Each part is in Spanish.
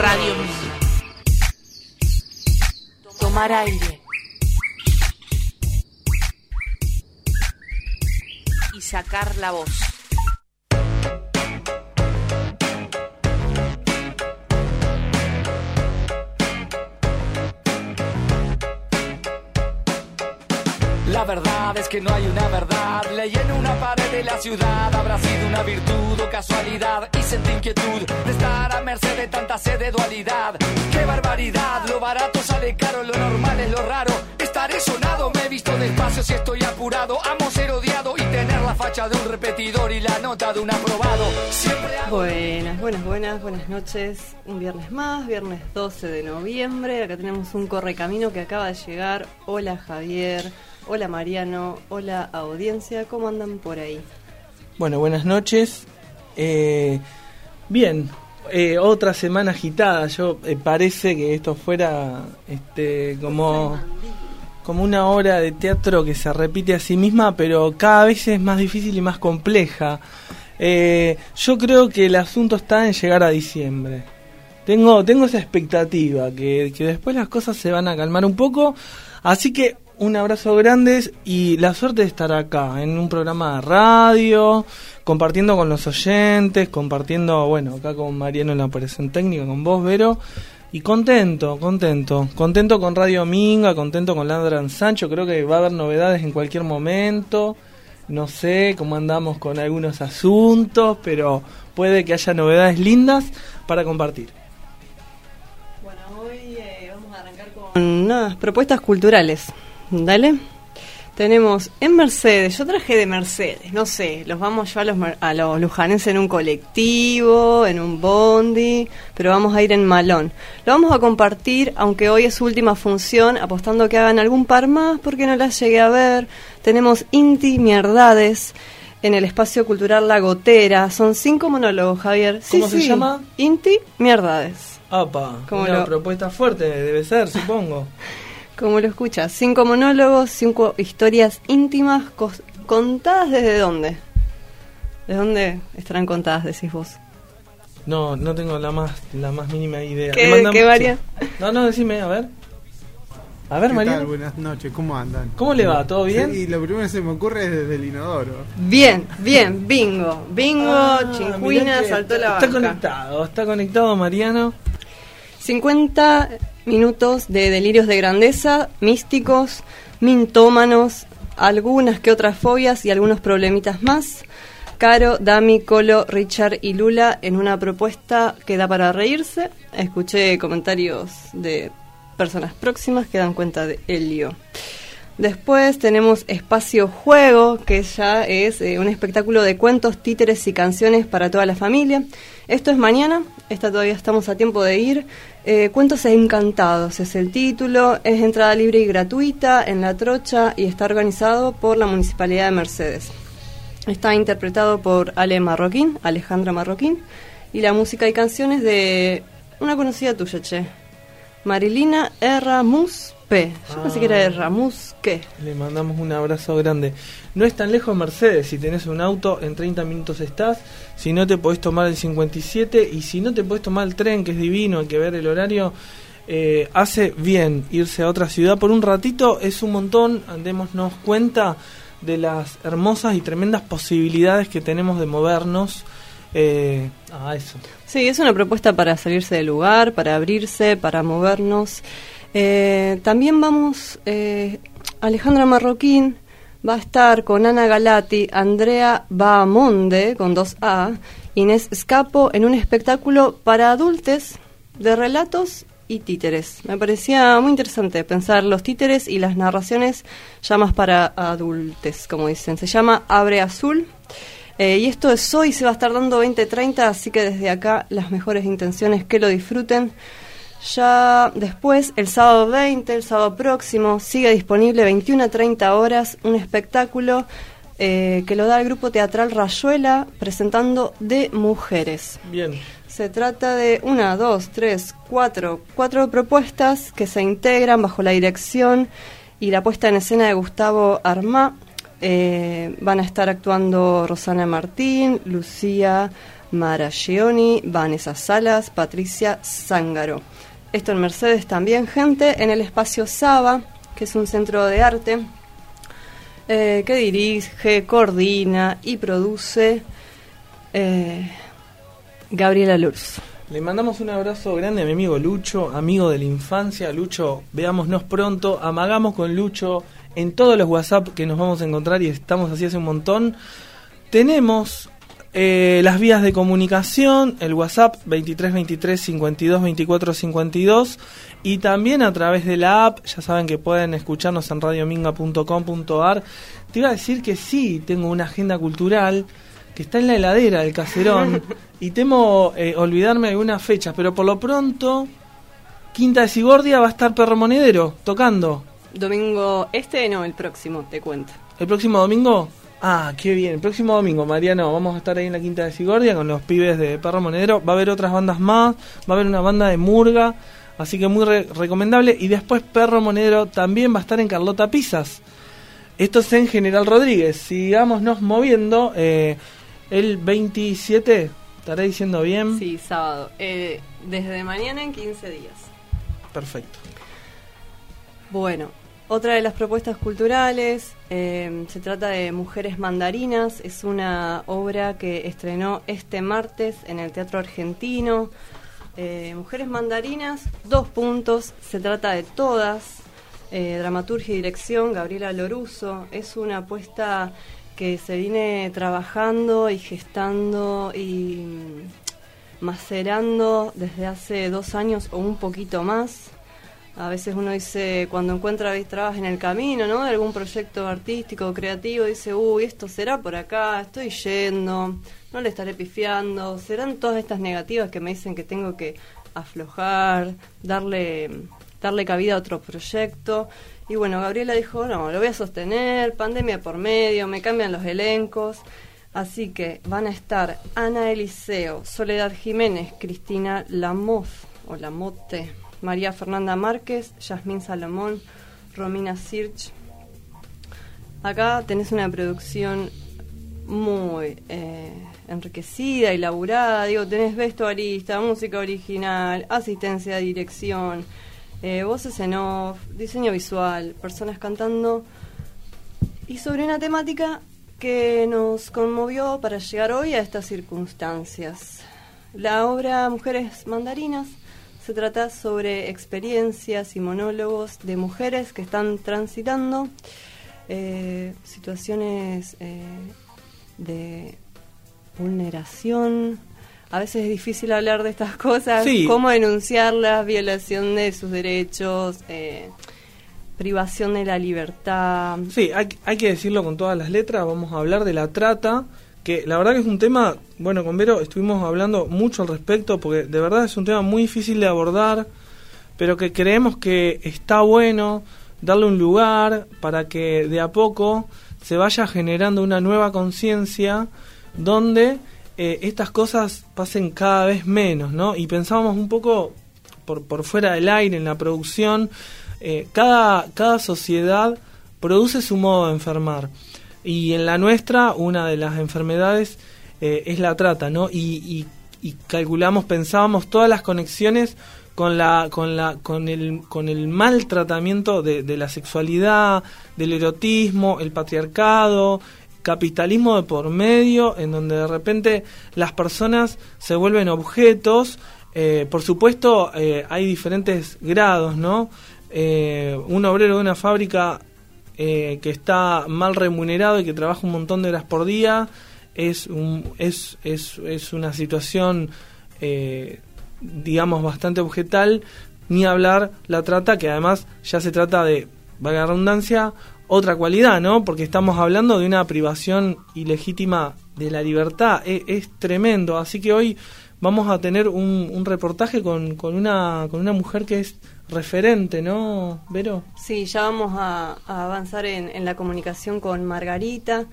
Radio Tomar aire. Y sacar la voz. Verdad es que no hay una verdad. Leí en una pared de la ciudad. Habrá sido una virtud o casualidad. Y sentí inquietud de estar a merced de tanta sed de dualidad. ¡Qué barbaridad! Lo barato sale caro, lo normal es lo raro. Estaré sonado, me he visto despacio si estoy apurado. Amo ser odiado y tener la facha de un repetidor y la nota de un aprobado. Siempre hago Buenas, buenas, buenas, buenas noches. Un viernes más, viernes 12 de noviembre. Acá tenemos un correcamino que acaba de llegar. Hola Javier, hola Mariano, hola audiencia. ¿Cómo andan por ahí? Bueno, buenas noches. Eh, bien, eh, otra semana agitada. Yo eh, parece que esto fuera este como como una obra de teatro que se repite a sí misma, pero cada vez es más difícil y más compleja. Eh, yo creo que el asunto está en llegar a diciembre. Tengo, tengo esa expectativa, que, que después las cosas se van a calmar un poco. Así que un abrazo grande y la suerte de estar acá, en un programa de radio, compartiendo con los oyentes, compartiendo, bueno, acá con Mariano en la operación técnica, con vos, Vero. Y contento, contento. Contento con Radio Minga, contento con Landran Sancho. Creo que va a haber novedades en cualquier momento. No sé cómo andamos con algunos asuntos, pero puede que haya novedades lindas para compartir. Bueno, hoy eh, vamos a arrancar con unas propuestas culturales. Dale. Tenemos en Mercedes, yo traje de Mercedes, no sé, los vamos yo a los, a los lujanenses en un colectivo, en un bondi, pero vamos a ir en malón. Lo vamos a compartir, aunque hoy es su última función, apostando que hagan algún par más porque no las llegué a ver. Tenemos Inti Mierdades en el espacio cultural La Gotera, son cinco monólogos, Javier. Sí, ¿Cómo se sí. llama? Inti Mierdades. Apa, ¿Cómo una lo- propuesta fuerte debe ser, supongo. Como lo escuchas, cinco monólogos, cinco historias íntimas contadas desde dónde. ¿De dónde estarán contadas, decís vos? No, no tengo la más la más mínima idea. ¿Qué- mandamos- qué varia? sí. No, no, decime, a ver. A ver, ¿Qué María. Buenas noches, ¿cómo andan? ¿Cómo le va? ¿Todo bien? Sí, lo primero que se me ocurre es desde el inodoro. Bien, bien, bingo. Bingo, Ah, saltó la Está vaca. conectado, está conectado Mariano. 50 minutos de delirios de grandeza, místicos, mintómanos, algunas que otras fobias y algunos problemitas más. Caro, Dami, Colo, Richard y Lula en una propuesta que da para reírse. Escuché comentarios de personas próximas que dan cuenta de Helio. Después tenemos Espacio Juego, que ya es eh, un espectáculo de cuentos, títeres y canciones para toda la familia. Esto es mañana, esta todavía estamos a tiempo de ir. Eh, Cuentos Encantados es el título, es entrada libre y gratuita en La Trocha y está organizado por la Municipalidad de Mercedes. Está interpretado por Ale Marroquín, Alejandra Marroquín, y la música y canciones de una conocida tuya, che. Marilina Erramus Yo pensé que era Ah. Erramus ¿qué? Le mandamos un abrazo grande. No es tan lejos Mercedes, si tenés un auto, en 30 minutos estás. Si no te podés tomar el 57 y si no te podés tomar el tren, que es divino, hay que ver el horario, eh, hace bien irse a otra ciudad por un ratito, es un montón, démonos cuenta de las hermosas y tremendas posibilidades que tenemos de movernos eh, a eso. Sí, es una propuesta para salirse del lugar, para abrirse, para movernos. Eh, también vamos, eh, Alejandra Marroquín va a estar con Ana Galati, Andrea Bahamonde, con dos A, Inés Escapo, en un espectáculo para adultos de relatos y títeres. Me parecía muy interesante pensar los títeres y las narraciones ya más para adultos, como dicen. Se llama Abre Azul. Eh, y esto es hoy, se va a estar dando 20-30, así que desde acá las mejores intenciones que lo disfruten. Ya después, el sábado 20, el sábado próximo, sigue disponible 21 a 30 horas un espectáculo eh, que lo da el grupo teatral Rayuela presentando de mujeres. Bien. Se trata de una, dos, tres, cuatro, cuatro propuestas que se integran bajo la dirección y la puesta en escena de Gustavo Armá. Eh, van a estar actuando Rosana Martín, Lucía Mara Gioni, Vanessa Salas, Patricia Zángaro. Esto en Mercedes también, gente, en el espacio Saba, que es un centro de arte eh, que dirige, coordina y produce eh, Gabriela Lurs. Le mandamos un abrazo grande a mi amigo Lucho, amigo de la infancia. Lucho, veámonos pronto. Amagamos con Lucho en todos los WhatsApp que nos vamos a encontrar y estamos así hace un montón. Tenemos eh, las vías de comunicación, el WhatsApp 23 23 52 24 52 y también a través de la app, ya saben que pueden escucharnos en radiominga.com.ar. Te iba a decir que sí, tengo una agenda cultural que está en la heladera del caserón y temo eh, olvidarme algunas fechas, pero por lo pronto Quinta de Sigordia va a estar Perro Monedero tocando. Domingo este, no, el próximo, te cuento. ¿El próximo domingo? Ah, qué bien. El próximo domingo, Mariano, vamos a estar ahí en la Quinta de Sigordia con los pibes de Perro Monedero. Va a haber otras bandas más, va a haber una banda de Murga, así que muy re- recomendable. Y después Perro Monedero también va a estar en Carlota Pizzas. Esto es en General Rodríguez. Sigámonos moviendo. eh, el 27, ¿estaré diciendo bien? Sí, sábado. Eh, desde mañana en 15 días. Perfecto. Bueno, otra de las propuestas culturales eh, se trata de Mujeres Mandarinas. Es una obra que estrenó este martes en el Teatro Argentino. Eh, Mujeres Mandarinas, dos puntos. Se trata de todas. Eh, dramaturgia y dirección, Gabriela Loruso. Es una apuesta que se viene trabajando y gestando y mm, macerando desde hace dos años o un poquito más. A veces uno dice, cuando encuentra trabas en el camino, ¿no? De algún proyecto artístico o creativo, dice, uy, esto será por acá, estoy yendo, no le estaré pifiando, serán todas estas negativas que me dicen que tengo que aflojar, darle, darle cabida a otro proyecto. Y bueno, Gabriela dijo, no, lo voy a sostener, pandemia por medio, me cambian los elencos. Así que van a estar Ana Eliseo, Soledad Jiménez, Cristina Lamoz o Lamote, María Fernanda Márquez, Yasmín Salomón, Romina Sirch. Acá tenés una producción muy eh, enriquecida y laburada. Digo, tenés vestuarista, música original, asistencia de dirección, eh, voces en off, diseño visual, personas cantando. Y sobre una temática que nos conmovió para llegar hoy a estas circunstancias. La obra Mujeres Mandarinas se trata sobre experiencias y monólogos de mujeres que están transitando eh, situaciones eh, de vulneración. A veces es difícil hablar de estas cosas, Sí. cómo denunciarlas, violación de sus derechos, eh, privación de la libertad. Sí, hay, hay que decirlo con todas las letras, vamos a hablar de la trata, que la verdad que es un tema, bueno, con Vero estuvimos hablando mucho al respecto, porque de verdad es un tema muy difícil de abordar, pero que creemos que está bueno darle un lugar para que de a poco se vaya generando una nueva conciencia donde eh, estas cosas pasen cada vez menos, ¿no? Y pensábamos un poco por, por fuera del aire, en la producción, eh, cada, cada sociedad produce su modo de enfermar. Y en la nuestra, una de las enfermedades eh, es la trata, ¿no? Y, y- calculamos, pensábamos todas las conexiones con la con la con el con el mal tratamiento de, de la sexualidad del erotismo el patriarcado capitalismo de por medio en donde de repente las personas se vuelven objetos eh, por supuesto eh, hay diferentes grados no Eh, un obrero de una fábrica eh, que está mal remunerado y que trabaja un montón de horas por día es un, es, es, es una situación eh, digamos bastante objetal ni hablar la trata que además ya se trata de valga redundancia otra cualidad no porque estamos hablando de una privación ilegítima de la libertad E- es, tremendo. Así que hoy vamos a tener un, un reportaje con, con una con una mujer que es referente no Vero Sí, ya vamos a, avanzar en, en la comunicación con Margarita.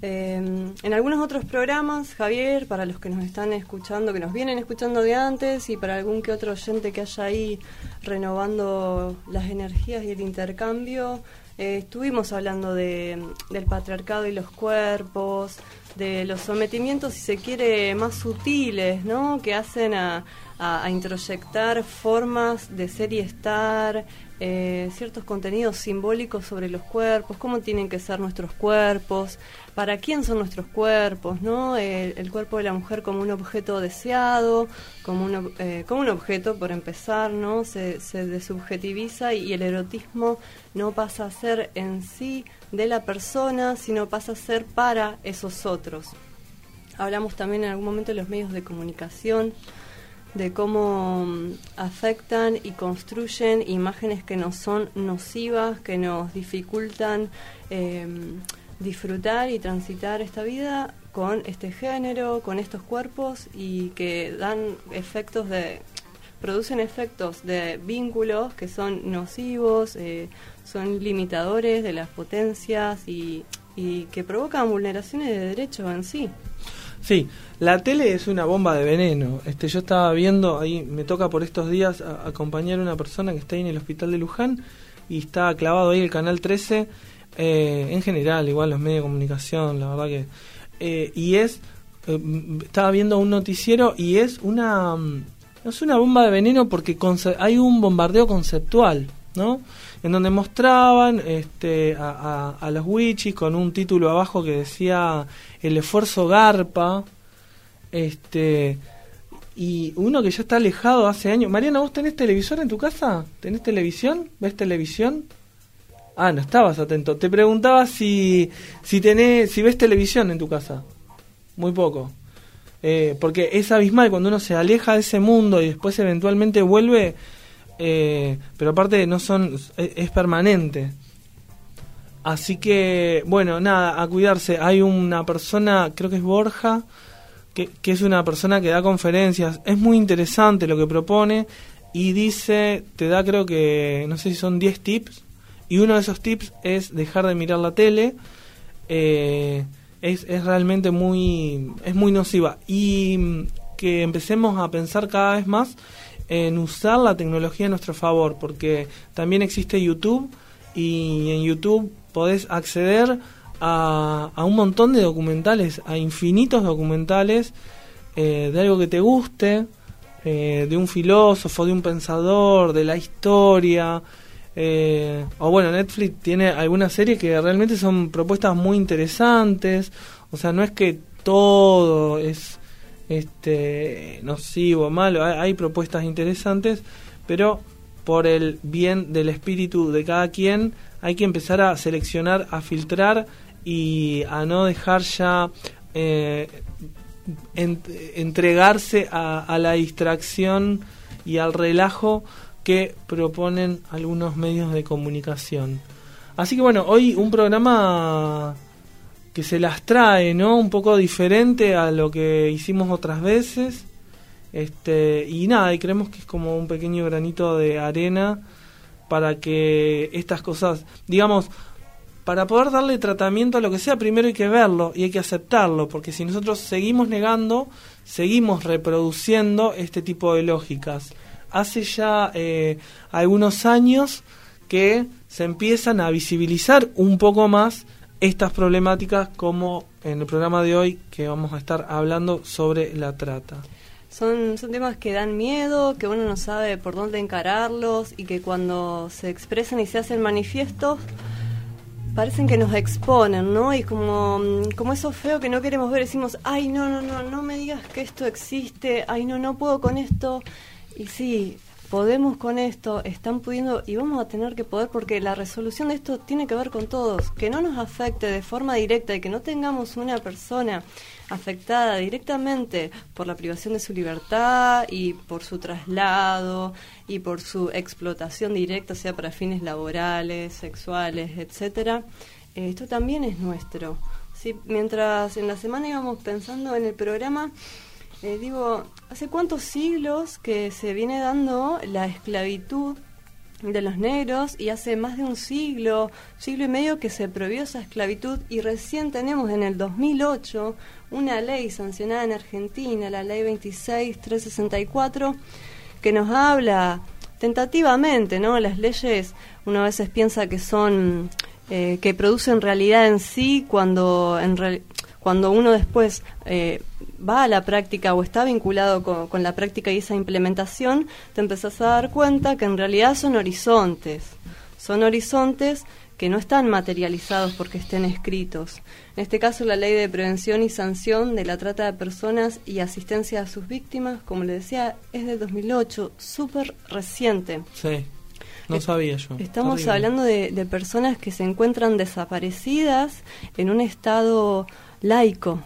Eh, en algunos otros programas, Javier, para los que nos están escuchando, que nos vienen escuchando de antes, y para algún que otro oyente que haya ahí renovando las energías y el intercambio, eh, estuvimos hablando de, del patriarcado y los cuerpos, de los sometimientos, si se quiere, más sutiles, ¿no? Que hacen a, a, introyectar formas de ser y estar, eh, ciertos contenidos simbólicos sobre los cuerpos, cómo tienen que ser nuestros cuerpos, para quién son nuestros cuerpos, ¿no? El, cuerpo de la mujer como un objeto deseado, como un, eh, como un objeto, por empezar, ¿no? Se, se desubjetiviza y el erotismo no pasa a ser en sí de la persona, sino pasa a ser para esos otros. Hablamos también en algún momento de los medios de comunicación, de cómo mm, afectan y construyen imágenes que nos son nocivas, que nos dificultan eh, disfrutar y transitar esta vida con este género, con estos cuerpos y que dan efectos de producen efectos de vínculos que son nocivos, eh, son limitadores de las potencias y, y que provocan vulneraciones de derechos en sí. Sí, la tele es una bomba de veneno. Este, yo estaba viendo, ahí me toca por estos días acompañar a una persona que está ahí en el hospital de Luján y está clavado ahí el canal 13, eh, en general, igual los medios de comunicación, la verdad que... eh, y es, eh, estaba viendo un noticiero y es una... mm, Es una bomba de veneno porque hay un bombardeo conceptual, ¿no? En donde mostraban este, a, a, a los wichis con un título abajo que decía el esfuerzo garpa, este y uno que ya está alejado hace años. Mariana, ¿vos tenés televisor en tu casa? ¿Tenés televisión? ¿Ves televisión? Ah, no estabas atento. Te preguntaba si si tenés si ves televisión en tu casa. Muy poco. Eh, porque es abismal cuando uno se aleja de ese mundo y después eventualmente vuelve, eh, pero aparte no son es, permanente. Así que, bueno, nada, a cuidarse. Hay una persona, creo que es Borja, que, que es una persona que da conferencias. Es muy interesante lo que propone y dice, te da creo que, no sé si son 10 tips. Y uno de esos tips es dejar de mirar la tele. Eh, es, es realmente muy, es muy nociva. Y mm, que empecemos a pensar cada vez más en usar la tecnología a nuestro favor, porque también existe YouTube y en YouTube podés acceder a, a un montón de documentales, a infinitos documentales eh, de algo que te guste, eh, de un filósofo, de un pensador, de la historia. eh, o bueno, Netflix tiene algunas series que realmente son propuestas muy interesantes. O sea, no es que todo es este nocivo, malo. Hay, hay propuestas interesantes, pero por el bien del espíritu de cada quien hay que empezar a seleccionar, a filtrar y a no dejar ya eh, en- entregarse a, a la distracción y al relajo que proponen algunos medios de comunicación. Así que bueno, hoy un programa que se las trae, ¿no? Un poco diferente a lo que hicimos otras veces. Este, y nada, y creemos que es como un pequeño granito de arena para que estas cosas, digamos, para poder darle tratamiento a lo que sea, primero hay que verlo y hay que aceptarlo, porque si nosotros seguimos negando, seguimos reproduciendo este tipo de lógicas. Hace ya eh, algunos años que se empiezan a visibilizar un poco más estas problemáticas como en el programa de hoy que vamos a estar hablando sobre la trata. Son, son temas que dan miedo, que uno no sabe por dónde encararlos y que cuando se expresan y se hacen manifiestos parecen que nos exponen, ¿no? Y como, mm, como eso feo que no queremos ver, decimos, ay, no, no, no, no me digas que esto existe, ay, no, no puedo con esto. Y sí, podemos con esto, están pudiendo y vamos a tener que poder porque la resolución de esto tiene que ver con todos, que no nos afecte de forma directa y que no tengamos una persona afectada directamente por la privación de su libertad y por su traslado y por su explotación directa, sea para fines laborales, sexuales, etcétera. Eh, esto también es nuestro. ¿sí? Mientras en la semana íbamos pensando en el programa, eh, digo, ¿hace cuántos siglos que se viene dando la esclavitud de los negros y hace más de un siglo, siglo y medio que se prohibió esa esclavitud y recién tenemos en el 2008 una ley sancionada en Argentina, la ley 26364, que nos habla tentativamente, ¿no? Las leyes uno a veces piensa que son eh, que producen realidad en sí cuando, en real- cuando uno después eh, va a la práctica o está vinculado con, con la práctica y esa implementación, te empezás a dar cuenta que en realidad son horizontes, son horizontes que no están materializados porque estén escritos. En este caso, la ley de prevención y sanción de la trata de personas y asistencia a sus víctimas, como le decía, es de 2008, súper reciente. Sí, no sabía yo. Estamos hablando de, de personas que se encuentran desaparecidas en un estado laico,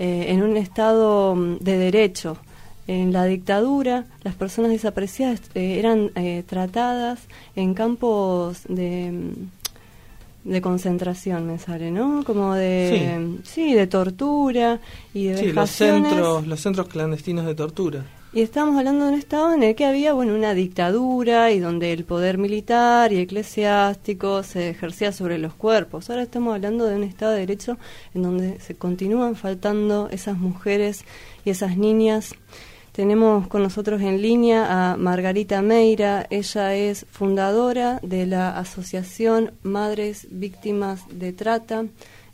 eh, en un estado mm, de derecho. En la dictadura, las personas desaparecidas eh, eran eh, tratadas en campos de, mm, de concentración, me sale, ¿no? Como de, sí, de tortura y de Sí, los centros, los centros clandestinos de tortura. Y estamos hablando de un estado en el que había bueno una dictadura y donde el poder militar y eclesiástico se ejercía sobre los cuerpos. Ahora estamos hablando de un estado de derecho en donde se continúan faltando esas mujeres y esas niñas. Tenemos con nosotros en línea a Margarita Meira. Ella es fundadora de la Asociación Madres Víctimas de Trata.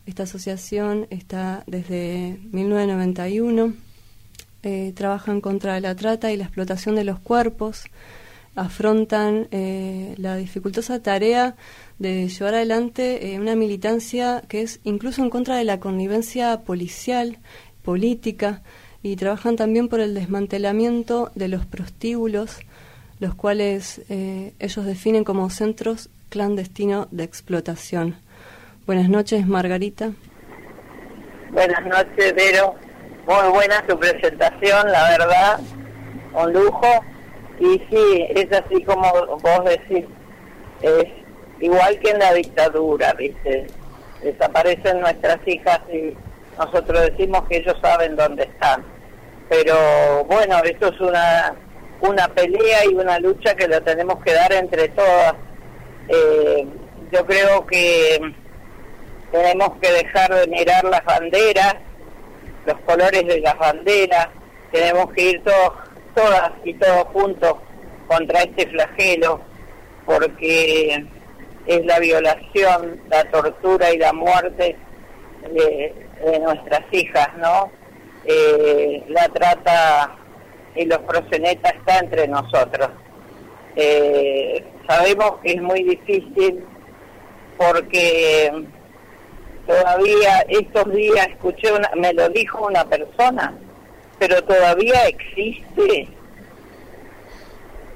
Esta asociación está desde 1991 eh, trabajan contra la trata y la explotación de los cuerpos, afrontan eh, la dificultosa tarea de llevar adelante eh, una militancia que es incluso en contra de la connivencia policial, política, y trabajan también por el desmantelamiento de los prostíbulos, los cuales eh, ellos definen como centros clandestinos de explotación. Buenas noches, Margarita. Buenas noches, Vero. Muy buena tu presentación, la verdad, un lujo. Y sí, es así como vos decís, es igual que en la dictadura, ¿viste? Desaparecen nuestras hijas y nosotros decimos que ellos saben dónde están. Pero bueno, esto es una, una pelea y una lucha que la tenemos que dar entre todas. Eh, yo creo que tenemos que dejar de mirar las banderas, los colores de las banderas, tenemos que ir todos, todas y todos juntos contra este flagelo, porque es la violación, la tortura y la muerte de, de nuestras hijas, ¿no? Eh, la trata y los prosenetas está entre nosotros. Eh, sabemos que es muy difícil porque todavía estos días escuché una, me lo dijo una persona, pero todavía existe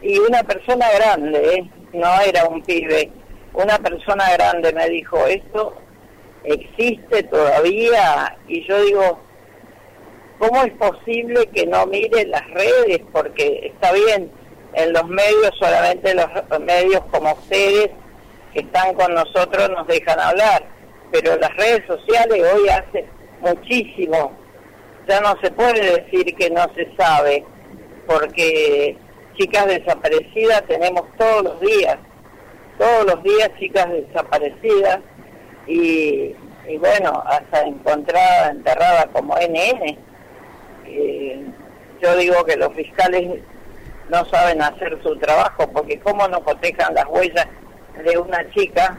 y una persona grande, ¿eh? no era un pibe, una persona grande me dijo esto existe todavía y yo digo ¿cómo es posible que no mire las redes? Porque está bien, en los medios, solamente los medios como ustedes que están con nosotros nos dejan hablar, pero las redes sociales hoy hacen muchísimo. Ya no se puede decir que no se sabe, porque chicas desaparecidas tenemos todos los días, todos los días chicas desaparecidas y, bueno, hasta encontrada, enterrada como NN. Eh, yo digo que los fiscales no saben hacer su trabajo porque cómo no cotejan las huellas de una chica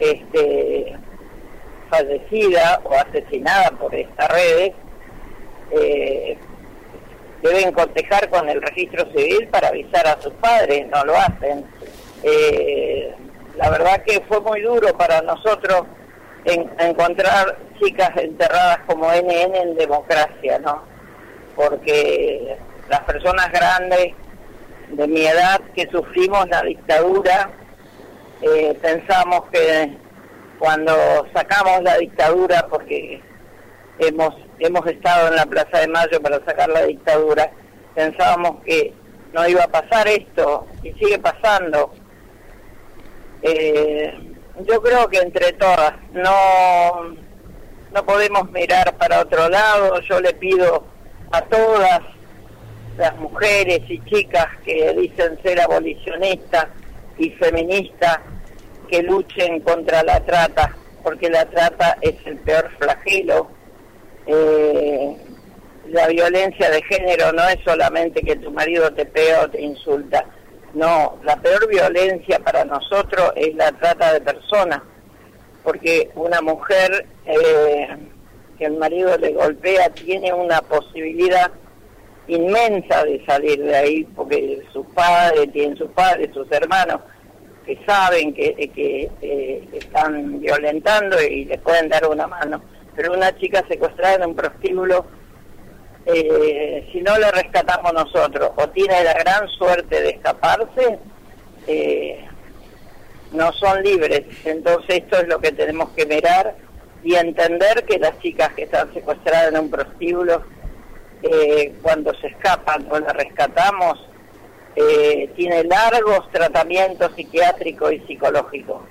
este fallecida o asesinada por estas redes eh, deben cotejar con el registro civil para avisar a sus padres no lo hacen. Eh, la verdad que fue muy duro para nosotros en, encontrar chicas enterradas como NN en democracia no porque las personas grandes de mi edad que sufrimos la dictadura, eh, pensamos que cuando sacamos la dictadura, porque hemos, hemos estado en la Plaza de Mayo para sacar la dictadura, pensábamos que no iba a pasar esto y sigue pasando. Eh, yo creo que entre todas no, no podemos mirar para otro lado, yo le pido a todas las mujeres y chicas que dicen ser abolicionistas y feministas que luchen contra la trata, porque la trata es el peor flagelo. Eh, la violencia de género no es solamente que tu marido te pega o te insulta, no, la peor violencia para nosotros es la trata de personas, porque una mujer eh, que el marido le golpea tiene una posibilidad inmensa de salir de ahí, porque sus padres, tienen sus padres, sus hermanos, que saben que, que eh, están violentando y le pueden dar una mano. Pero una chica secuestrada en un prostíbulo, eh, si no le rescatamos nosotros o tiene la gran suerte de escaparse, eh, no son libres. Entonces esto es lo que tenemos que mirar y entender que las chicas que están secuestradas en un prostíbulo, eh, cuando se escapan o las rescatamos, eh, tiene largos tratamientos psiquiátricos y psicológicos,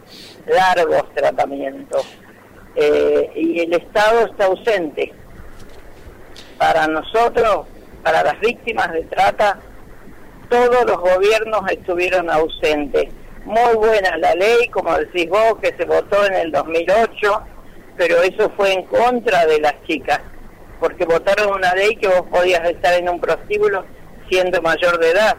largos tratamientos. Eh, y el Estado está ausente. Para nosotros, para las víctimas de trata, todos los gobiernos estuvieron ausentes. Muy buena la ley, como decís vos, que se votó en el 2008, pero eso fue en contra de las chicas, porque votaron una ley que vos podías estar en un prostíbulo siendo mayor de edad.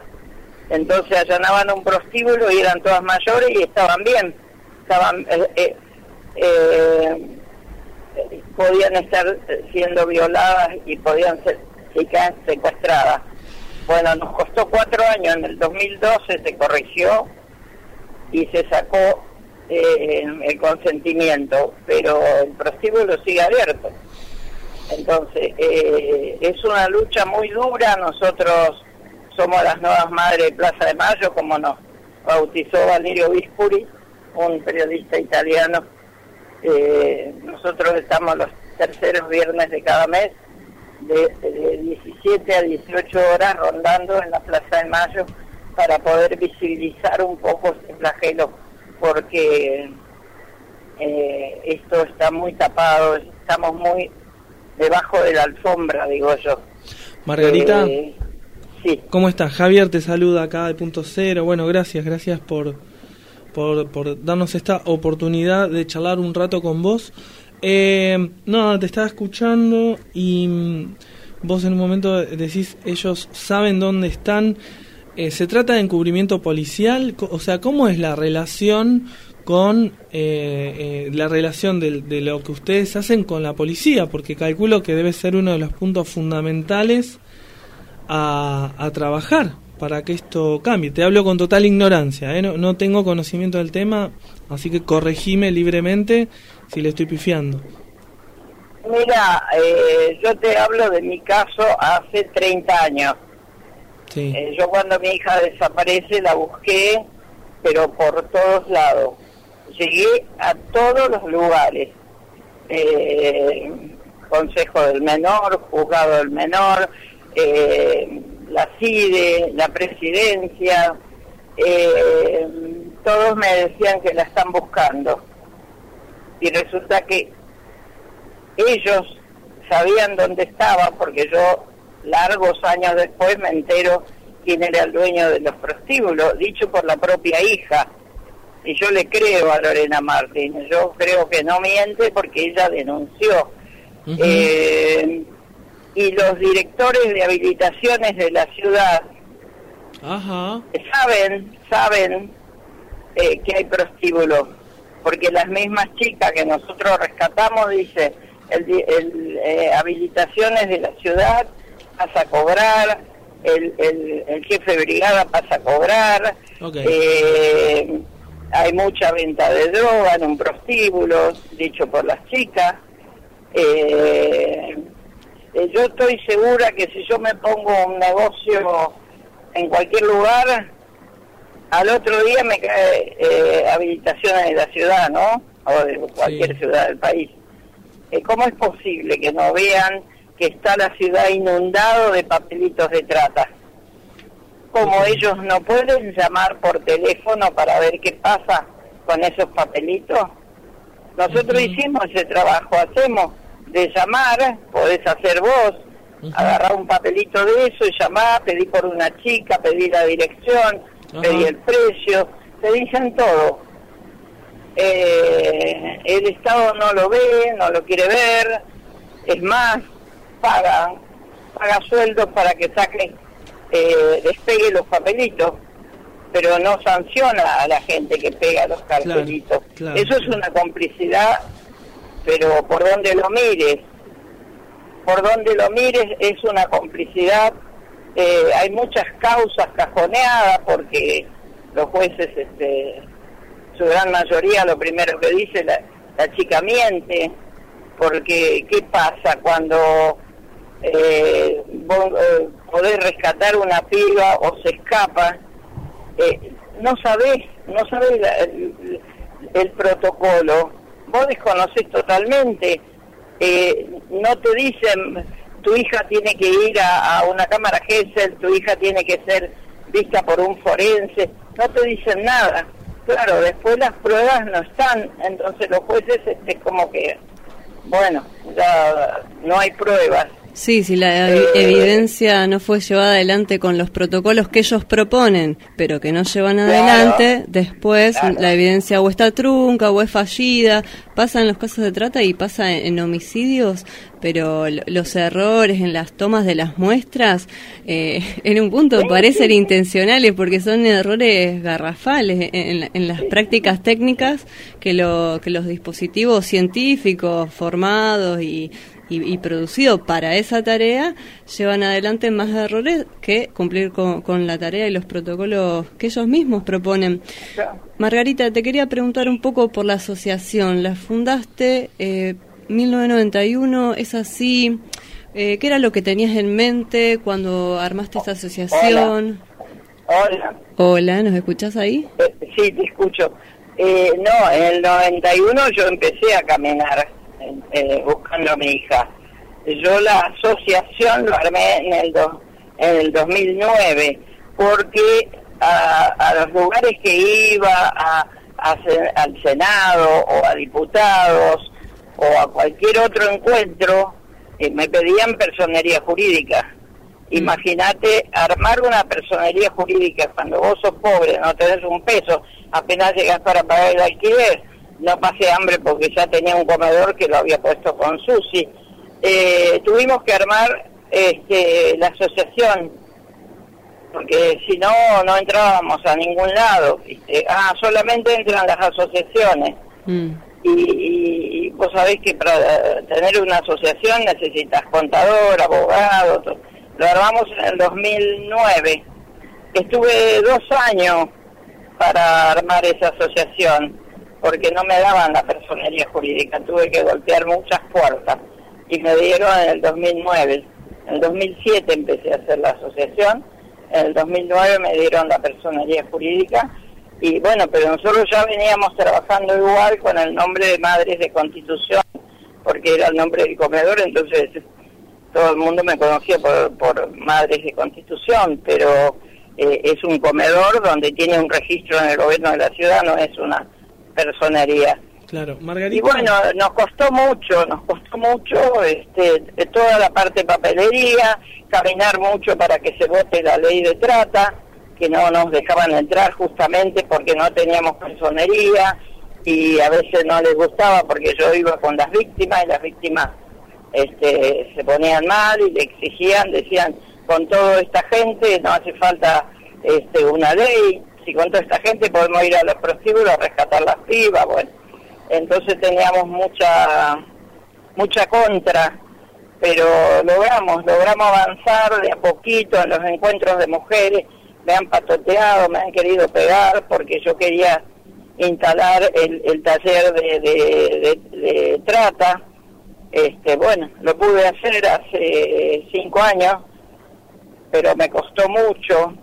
Entonces allanaban un prostíbulo y eran todas mayores y estaban bien, estaban eh, eh, eh, podían estar siendo violadas y podían ser chicas secuestradas. Bueno, nos costó cuatro años, en el 2012 se corrigió y se sacó eh, el consentimiento, pero el prostíbulo sigue abierto. Entonces, eh, es una lucha muy dura, nosotros somos las nuevas madres de Plaza de Mayo, como nos bautizó Valerio Vispuri, un periodista italiano. Eh, nosotros estamos los terceros viernes de cada mes de, 17 a 18 horas rondando en la Plaza de Mayo para poder visibilizar un poco este flagelo, porque eh, esto está muy tapado, estamos muy debajo de la alfombra, digo yo. Margarita, Eh, ¿cómo estás? Javier te saluda acá de Punto Cero. Bueno, gracias, gracias por, por, darnos esta oportunidad de charlar un rato con vos. Eh, no, te estaba escuchando y mm, vos en un momento decís, ellos saben dónde están. Eh, ¿Se trata de encubrimiento policial? O sea, ¿cómo es la relación con eh, eh, la relación de, lo que ustedes hacen con la policía? Porque calculo que debe ser uno de los puntos fundamentales a, a trabajar para que esto cambie. Te hablo con total ignorancia, ¿eh? no, no tengo conocimiento del tema, así que corregime libremente si le estoy pifiando. mira, eh, yo te hablo de mi caso hace 30 años. Sí. Eh, yo cuando mi hija desaparece la busqué, pero por todos lados. Llegué a todos los lugares. Eh, Consejo del Menor, Juzgado del Menor, eh, la CIDE, la Presidencia. eh, todos me decían que la están buscando. Y resulta que ellos sabían dónde estaba porque yo largos años después me entero quién era el dueño de los prostíbulos, dicho por la propia hija. Y yo le creo a Lorena Martín, yo creo que no miente porque ella denunció. Eh, y los directores de habilitaciones de la ciudad Ajá. saben, saben eh, que hay prostíbulos, porque las mismas chicas que nosotros rescatamos dicen, el, el, eh, habilitaciones de la ciudad pasa a cobrar, el, el, el jefe de brigada pasa a cobrar, eh, hay mucha venta de droga en un prostíbulo, dicho por las chicas. Eh, eh, yo estoy segura que si yo me pongo un negocio en cualquier lugar, al otro día me cae eh, habilitaciones de la ciudad, ¿no? O de cualquier Sí. ciudad del país. Eh, ¿Cómo es posible que no vean que está la ciudad inundado de papelitos de trata? Como ellos no pueden llamar por teléfono para ver qué pasa con esos papelitos, nosotros hicimos ese trabajo, hacemos de llamar, podés hacer vos, agarrar un papelito de eso y llamar, pedí por una chica, pedí la dirección, Ajá. pedí el precio, te dicen todo. Eh, el Estado no lo ve, no lo quiere ver, es más, paga, paga sueldos para que saque, eh, despegue los papelitos. pero no sanciona a la gente que pega los cartelitos. claro, Eso es una complicidad, pero por donde lo mires, por donde lo mires es una complicidad. Eh, hay muchas causas cajoneadas porque los jueces, este, su gran mayoría, lo primero que dice, la, la chica miente, porque ¿qué pasa cuando eh, vos eh, podés rescatar una piba o se escapa? Eh, no sabés, no sabés la- el, el protocolo, vos desconocés totalmente, eh, no te dicen tu hija tiene que ir a, una cámara Gesell, tu hija tiene que ser vista por un forense, no te dicen nada. Claro, después las pruebas no están, entonces los jueces este, como que, bueno, ya no hay pruebas. Sí, si la Eh, evidencia no fue llevada adelante con los protocolos que ellos proponen, pero que no llevan Claro. adelante, después Claro. la evidencia o está trunca o es fallida, pasa en los casos de trata y pasa en, en homicidios, pero lo- los errores en las tomas de las muestras, eh, en un punto parecen intencionales porque son errores garrafales en, en- en las prácticas técnicas que, lo, que los dispositivos científicos formados y y, y producido para esa tarea llevan adelante más errores que cumplir con, con la tarea y los protocolos que ellos mismos proponen. Margarita, te quería preguntar un poco por la asociación. La fundaste eh, 1991, ¿es así? Eh, ¿Qué era lo que tenías en mente cuando armaste esta asociación? Hola. Hola, ¿nos escuchás ahí? Eh, sí, te escucho. Eh, no, en el 91 yo empecé a caminar eh, buscando a mi hija. Yo la asociación lo armé en el, do- en el 2009 porque a, a los lugares que iba, a, al Senado o a diputados o a cualquier otro encuentro, eh, me pedían personería jurídica. Imagínate armar una personería jurídica cuando vos sos pobre, no tenés un peso, apenas llegas para pagar el alquiler, no pasé hambre porque ya tenía un comedor que lo había puesto con Susi. Eh, tuvimos que armar este, la asociación, porque si no, no entrábamos a ningún lado. ¿viste? Ah, solamente entran las asociaciones. Mm. Y, y- y vos sabés que para tener una asociación necesitas contador, abogado, lo armamos en el 2009. Estuve dos años para armar esa asociación, porque no me daban la personería jurídica, tuve que golpear muchas puertas. Y me dieron en el 2009. En el 2007 empecé a hacer la asociación, en el 2009 me dieron la personería jurídica. Y bueno, pero nosotros ya veníamos trabajando igual con el nombre de Madres de Constitución, porque era el nombre del comedor, entonces todo el mundo me conocía por, por Madres de Constitución, pero eh, es un comedor donde tiene un registro en el gobierno de la ciudad, no es una personería. Claro, Y Margarita. bueno, nos costó mucho, nos costó mucho este, toda la parte de papelería, caminar mucho para que se vote la ley de trata, que no nos dejaban entrar justamente porque no teníamos personería y a veces no les gustaba porque yo iba con las víctimas y las víctimas este, se ponían mal y le exigían, decían, con toda esta gente no hace falta este, una ley, si con toda esta gente podemos ir a los prostíbulos a rescatar las pibas, bueno. Entonces teníamos mucha mucha contra pero logramos logramos avanzar de a poquito en los encuentros de mujeres. Me han patoteado me han querido pegar porque yo quería instalar el, taller de- de trata. Este bueno lo pude hacer hace cinco años pero me costó mucho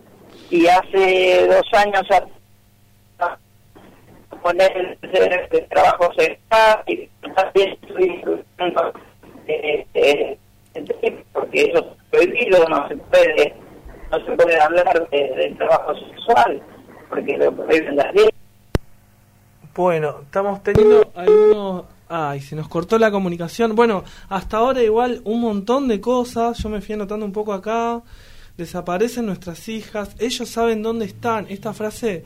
y hace dos años a- poner el de trabajo sexual y también eh, eh, porque eso es prohibido, no se puede, no se puede hablar de, del trabajo sexual porque lo prohíben las leyes. Bueno, estamos teniendo algunos... Ay, se nos cortó la comunicación. Bueno, hasta ahora igual un montón de cosas. Yo me fui anotando un poco acá. Desaparecen nuestras hijas. Ellos saben dónde están. Esta frase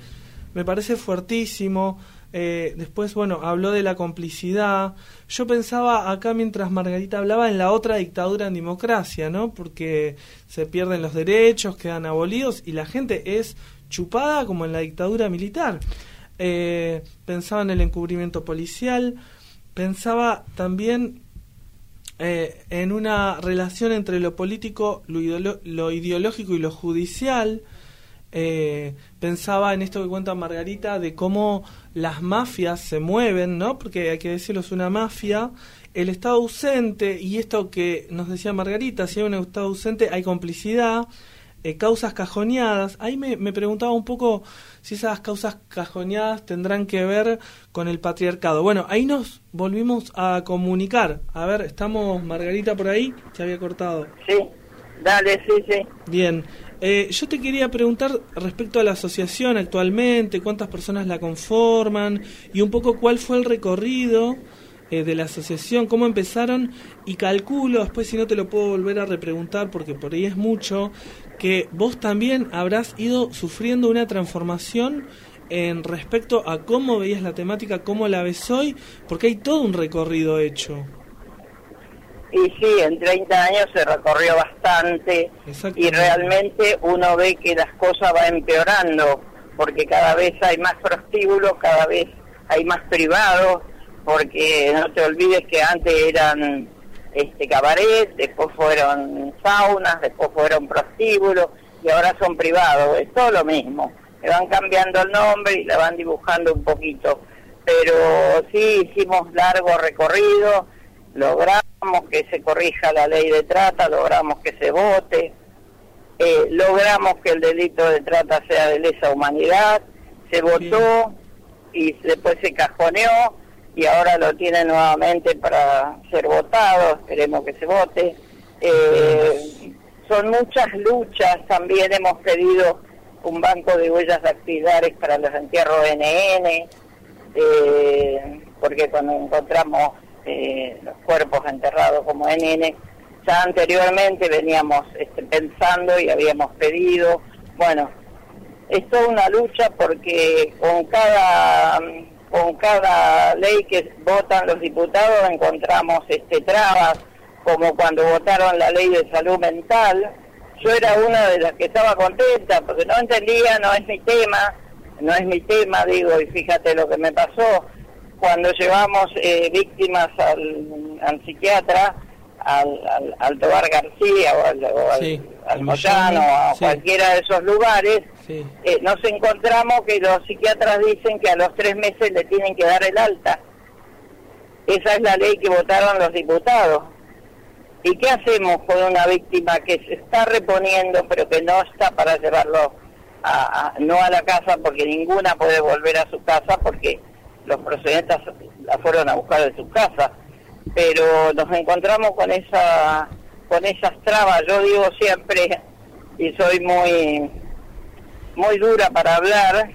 me parece fuertísimo. Eh, después, bueno, habló de la complicidad. Yo pensaba acá mientras Margarita hablaba en la otra dictadura en democracia, ¿no? Porque se pierden los derechos, quedan abolidos y la gente es chupada como en la dictadura militar. Eh, pensaba en el encubrimiento policial, pensaba también eh, en una relación entre lo político, lo, lo ideológico y lo judicial. Eh, pensaba en esto que cuenta Margarita de cómo las mafias se mueven, ¿no? Porque hay que decirlo, es una mafia. El Estado ausente, y esto que nos decía Margarita, si hay un Estado ausente hay complicidad, eh, causas cajoneadas. Ahí me, me preguntaba un poco si esas causas cajoneadas tendrán que ver con el patriarcado. Bueno, ahí nos volvimos a comunicar. A ver, estamos, Margarita, por ahí, se había cortado. Sí, dale, sí, sí. Bien, eh, yo te quería preguntar respecto a la asociación actualmente, cuántas personas la conforman y un poco cuál fue el recorrido eh, de la asociación, cómo empezaron y calculo, después si no te lo puedo volver a repreguntar porque por ahí es mucho, que vos también habrás ido sufriendo una transformación en respecto a cómo veías la temática, cómo la ves hoy, porque hay todo un recorrido hecho. Y sí, en 30 años se recorrió bastante y realmente uno ve que las cosas van empeorando porque cada vez hay más prostíbulos, cada vez hay más privados, porque no te olvides que antes eran este cabaret, después fueron saunas, después fueron prostíbulos y ahora son privados, es todo lo mismo. Le van cambiando el nombre y le van dibujando un poquito. Pero sí hicimos largo recorrido, logramos que se corrija la ley de trata, logramos que se vote, eh, logramos que el delito de trata sea de lesa humanidad, se votó y después se cajoneó y ahora lo tiene nuevamente para ser votado, esperemos que se vote. Eh, son muchas luchas, también hemos pedido un banco de huellas dactilares para los entierros NN, eh, porque cuando encontramos eh, los cuerpos enterrados como NN, ya anteriormente veníamos este, pensando y habíamos pedido, bueno, es toda una lucha porque con cada con cada ley que votan los diputados encontramos este trabas como cuando votaron la ley de salud mental. Yo era una de las que estaba contenta porque no entendía no es mi tema no es mi tema digo y fíjate lo que me pasó. Cuando llevamos eh, víctimas al, al psiquiatra al, al, al Tobar García o al, o al, Sí, al Moyano, Moyano, a cualquiera de esos lugares, Sí. eh, nos encontramos que los psiquiatras dicen que a los tres meses le tienen que dar el alta. Esa es la ley que votaron los diputados. ¿Y qué hacemos con una víctima que se está reponiendo pero que no está para llevarlo a, a- no a la casa porque ninguna puede volver a su casa porque los procedentes la fueron a buscar de su casa? Pero nos encontramos con esa con esas trabas. Yo digo siempre y soy muy muy dura para hablar.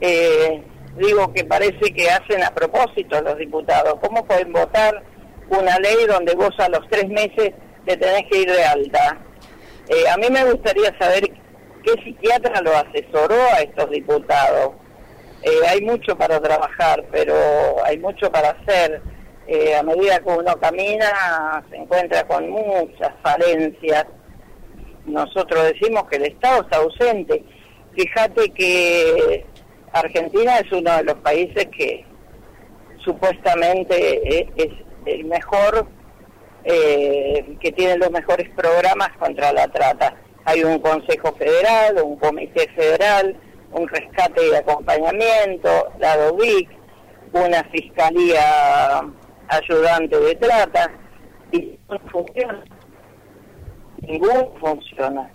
Eh, digo que parece que hacen a propósito los diputados. ¿Cómo pueden votar una ley donde vos a los tres meses te tenés que ir de alta? Eh, a mí me gustaría saber qué psiquiatra lo asesoró a estos diputados. Eh, hay mucho para trabajar, pero hay mucho para hacer. Eh, a medida que uno camina, se encuentra con muchas falencias nosotros decimos que el Estado está ausente. Fíjate que Argentina es uno de los países que supuestamente es, es el mejor, eh, que tiene los mejores programas contra la trata. Hay un Consejo Federal, un Comité Federal, un rescate y acompañamiento, la DOVIC, una Fiscalía ayudante de trata, y no funciona. Ninguno funciona.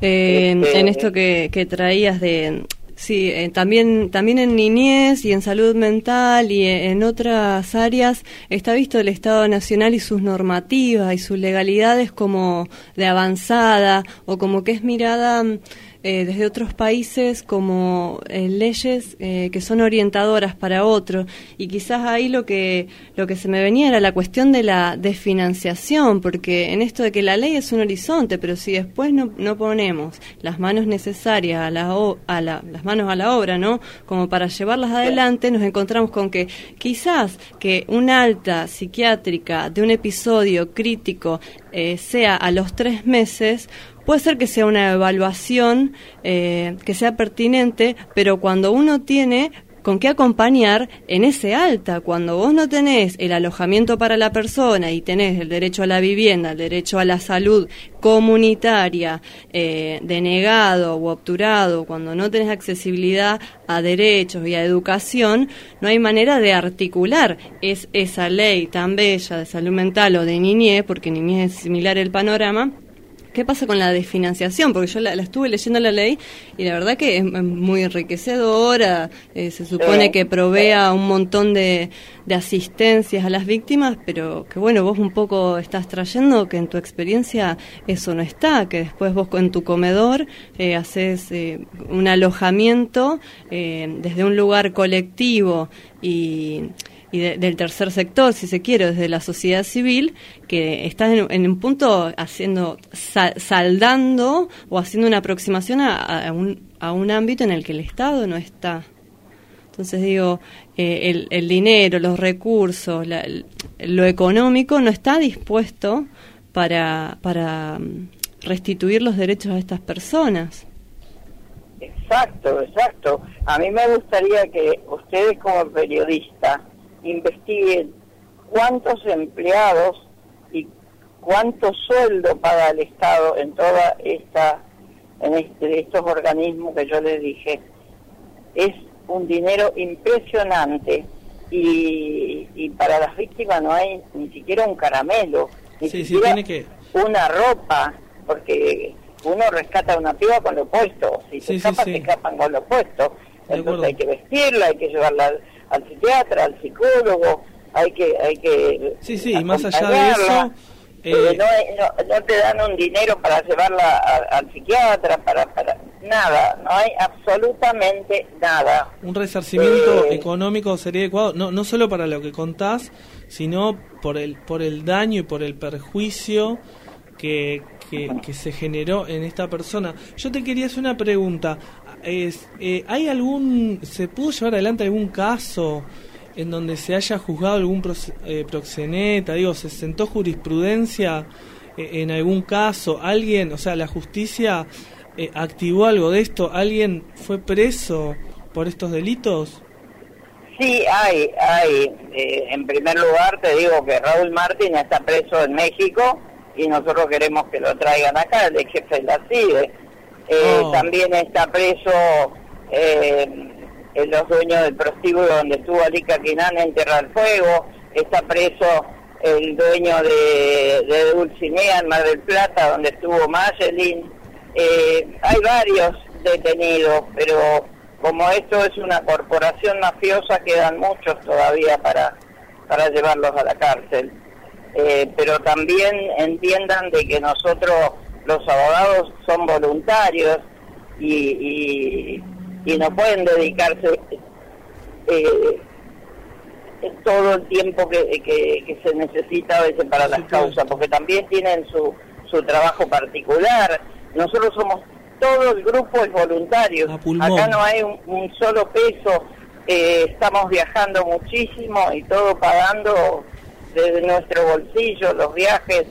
Eh, Este- En esto que, que traías de... Sí, eh, también, también en niñez y en salud mental y en, en otras áreas está visto el Estado Nacional y sus normativas y sus legalidades como de avanzada o como que es mirada eh, desde otros países como eh, leyes eh, que son orientadoras para otro. Y quizás ahí lo que lo que se me venía era la cuestión de la desfinanciación porque en esto de que la ley es un horizonte pero si después no, no ponemos las manos necesarias a la, o- a la las manos a la obra no como para llevarlas adelante nos encontramos con que quizás que una alta psiquiátrica de un episodio crítico eh, sea a los tres meses puede ser que sea una evaluación eh, que sea pertinente, pero cuando uno tiene con qué acompañar en ese alta. Cuando vos no tenés el alojamiento para la persona y tenés el derecho a la vivienda, el derecho a la salud comunitaria, eh, denegado o obturado, cuando no tenés accesibilidad a derechos y a educación, no hay manera de articular es esa ley tan bella de salud mental o de niñez, porque niñez es similar el panorama, ¿Qué pasa con la desfinanciación? Porque yo la, estuve leyendo la ley y la verdad que es, muy enriquecedora, eh, se supone que provea un montón de, asistencias a las víctimas, pero que bueno, vos un poco estás trayendo que en tu experiencia eso no está, que después vos en tu comedor eh, haces eh, un alojamiento eh, desde un lugar colectivo y y del tercer sector, si se quiere, desde la sociedad civil, que está en, un punto haciendo, saldando o haciendo una aproximación a, un, a un ámbito en el que el Estado no está. Entonces digo, eh, el, el, dinero, los recursos, lo económico no está dispuesto para, para mm, restituir los derechos a estas personas. Exacto, exacto. A mí me gustaría que ustedes como periodistas investiguen cuántos empleados y cuánto sueldo paga el Estado en toda esta en este, estos organismos que yo les dije. Es un dinero impresionante y, y para las víctimas no hay ni siquiera un caramelo, ni siquiera una ropa, porque uno rescata una piba con lo puesto, si se escapa, se escapan con lo puesto. Entonces hay que vestirla, hay que llevarla al psiquiatra, al psicólogo, hay que... Hay que sí, sí, y más allá de eso... Eh, no, no, te dan un dinero para llevarla al psiquiatra, para, para nada, no hay absolutamente nada. Un resarcimiento eh, económico sería adecuado, no, no solo para lo que contás, sino por el, por el daño y por el perjuicio que, que, que se generó en esta persona. Yo te quería hacer una pregunta es, eh, ¿hay algún, se pudo llevar adelante algún caso en donde se haya juzgado algún eh, proxeneta? Digo, ¿se sentó jurisprudencia eh, en algún caso? ¿Alguien, o sea, la justicia activó algo de esto? ¿Alguien fue preso por estos delitos? Sí, hay, hay. en primer lugar te digo que Raúl Martín está preso en México y nosotros queremos que lo traigan acá, el jefe de la CIDE eh, oh. También está preso eh, los dueños del prostíbulo donde estuvo Alica Quinan en Tierra del Fuego. Está preso el dueño de, de Dulcinea en Mar del Plata, donde estuvo Mayelin. Eh, hay varios detenidos, pero como esto es una corporación mafiosa, quedan muchos todavía para, para llevarlos a la cárcel. Eh, pero también entiendan de que nosotros los abogados son voluntarios y, y, no pueden dedicarse eh, todo el tiempo que, que, se necesita a veces para las causas, porque también tienen su, su trabajo particular. Nosotros somos, todo el grupo es voluntario. Acá no hay un, solo peso. Eh, estamos viajando muchísimo y todo pagando desde nuestro bolsillo los viajes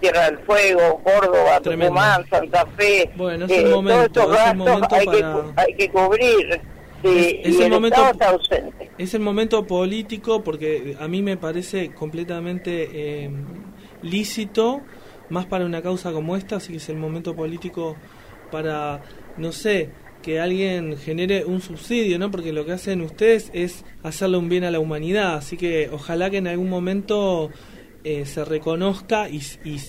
Tierra del Fuego, Córdoba, Tucumán, Santa Fe. Bueno, es el eh, momento, todos estos gastos hay, que, hay que cubrir. Sí, es, y el, momento, está ausente. Es el momento político porque a mí me parece completamente eh, lícito, más para una causa como esta, así que es el momento político para, no sé, que alguien genere un subsidio, ¿no? Porque lo que hacen ustedes es hacerle un bien a la humanidad, así que ojalá que en algún momento eh, se reconozca y,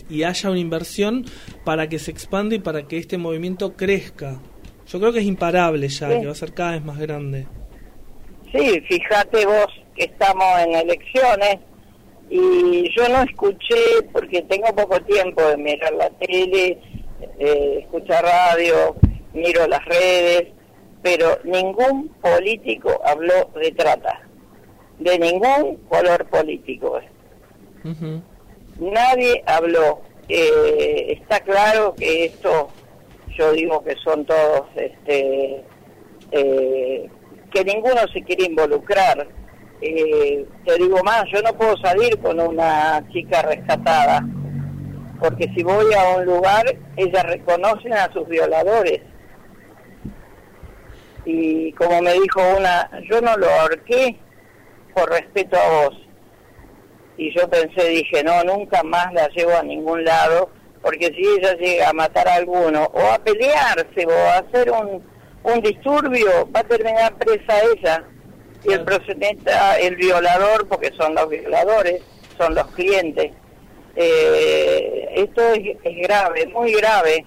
y, haya una inversión para que se expande y para que este movimiento crezca. Yo creo que es imparable ya, que va a ser cada vez más grande. Sí, fíjate vos que estamos en elecciones y yo no escuché, porque tengo poco tiempo de mirar la tele, eh, escuchar radio, miro las redes, pero ningún político habló de trata, de ningún color político. Nadie habló. Eh, está claro que esto, yo digo que son todos, este, eh, que ninguno se quiere involucrar. Eh, te digo más, yo no puedo salir con una chica rescatada porque si voy a un lugar, ellas reconocen a sus violadores. Y como me dijo una, yo no lo ahorqué por respeto a vos. Y yo pensé, dije, no, nunca más la llevo a ningún lado, porque si ella llega a matar a alguno, o a pelearse, o a hacer un, un disturbio, va a terminar presa ella. Y el procedente, el violador, porque son los violadores, son los clientes. Eh, esto es, es grave, muy grave.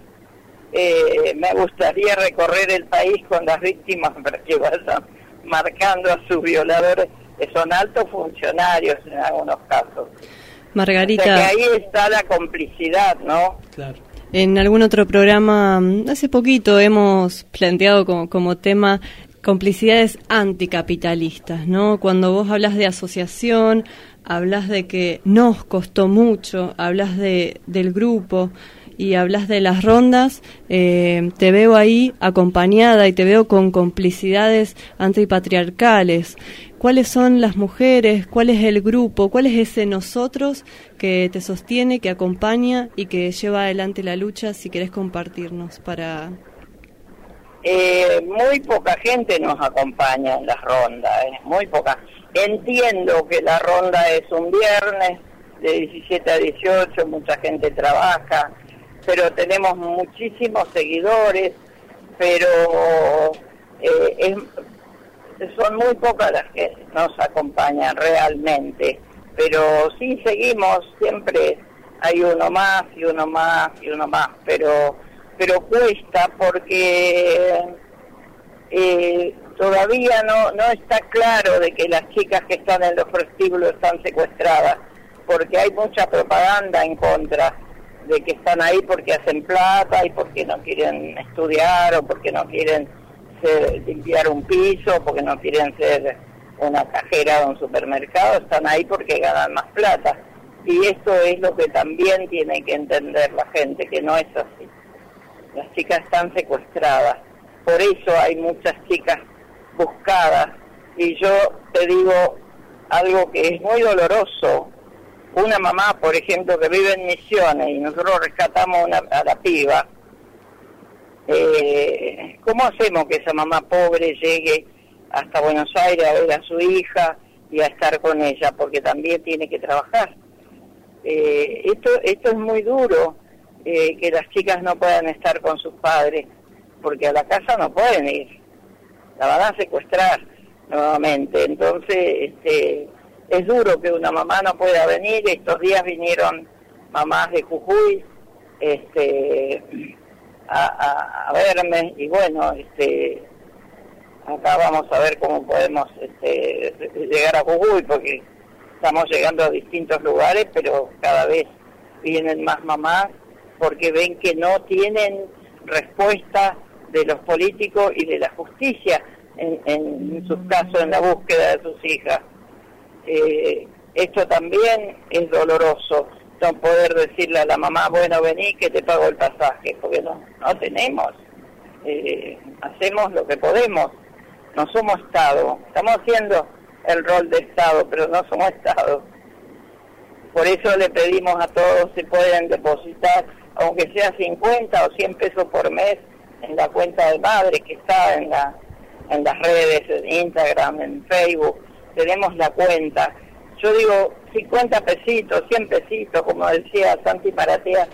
Eh, me gustaría recorrer el país con las víctimas para que vayan marcando a sus violadores, que son altos funcionarios en algunos casos. Margarita. O sea que ahí está la complicidad, ¿no? Claro. En algún otro programa, mm, hace poquito hemos planteado como, como tema complicidades anticapitalistas, ¿no? Cuando vos hablas de asociación, hablas de que nos costó mucho, hablas de, del grupo y hablas de las rondas, eh, te veo ahí acompañada y te veo con complicidades antipatriarcales. ¿Cuáles son las mujeres? ¿Cuál es el grupo? ¿Cuál es ese nosotros que te sostiene, que acompaña y que lleva adelante la lucha? Si querés compartirnos para... Eh, muy poca gente nos acompaña en las rondas, eh, muy poca. Entiendo que la ronda es un viernes de 17 a 18, mucha gente trabaja, pero tenemos muchísimos seguidores, pero eh, es, son muy pocas las que nos acompañan realmente. Pero sí seguimos, siempre hay uno más y uno más y uno más, pero pero cuesta porque eh, todavía no, no está claro de que las chicas que están en los prostíbulos están secuestradas, porque hay mucha propaganda en contra de que están ahí porque hacen plata y porque no quieren estudiar o porque no quieren ser, limpiar un piso, porque no quieren ser una cajera de un supermercado, están ahí porque ganan más plata. Y esto es lo que también tiene que entender la gente, que no es así. Las chicas están secuestradas, por eso hay muchas chicas buscadas. Y yo te digo algo que es muy doloroso. Una mamá, por ejemplo, que vive en Misiones y nosotros rescatamos una, a la piba, eh, ¿cómo hacemos que esa mamá pobre llegue hasta Buenos Aires a ver a su hija y a estar con ella? Porque también tiene que trabajar. Eh, esto, esto es muy duro, eh, que las chicas no puedan estar con sus padres, porque a la casa no pueden ir, la van a secuestrar nuevamente. Entonces, este, es duro que una mamá no pueda venir. Estos días vinieron mamás de Jujuy este, a, a, verme. Y bueno, este, acá vamos a ver cómo podemos este, llegar a Jujuy porque estamos llegando a distintos lugares, pero cada vez vienen más mamás porque ven que no tienen respuesta de los políticos y de la justicia en, en sus casos en la búsqueda de sus hijas. Eh, esto también es doloroso, no poder decirle a la mamá, bueno, vení que te pago el pasaje, porque no, no tenemos. Eh, hacemos lo que podemos, no somos Estado, estamos haciendo el rol de Estado, pero no somos Estado. Por eso le pedimos a todos si pueden depositar, aunque sea 50 o 100 pesos por mes, en la cuenta de madre que está en, la, en las redes, en Instagram, en Facebook, tenemos la cuenta. Yo digo 50 pesitos, 100 pesitos, como decía Santi Maratea,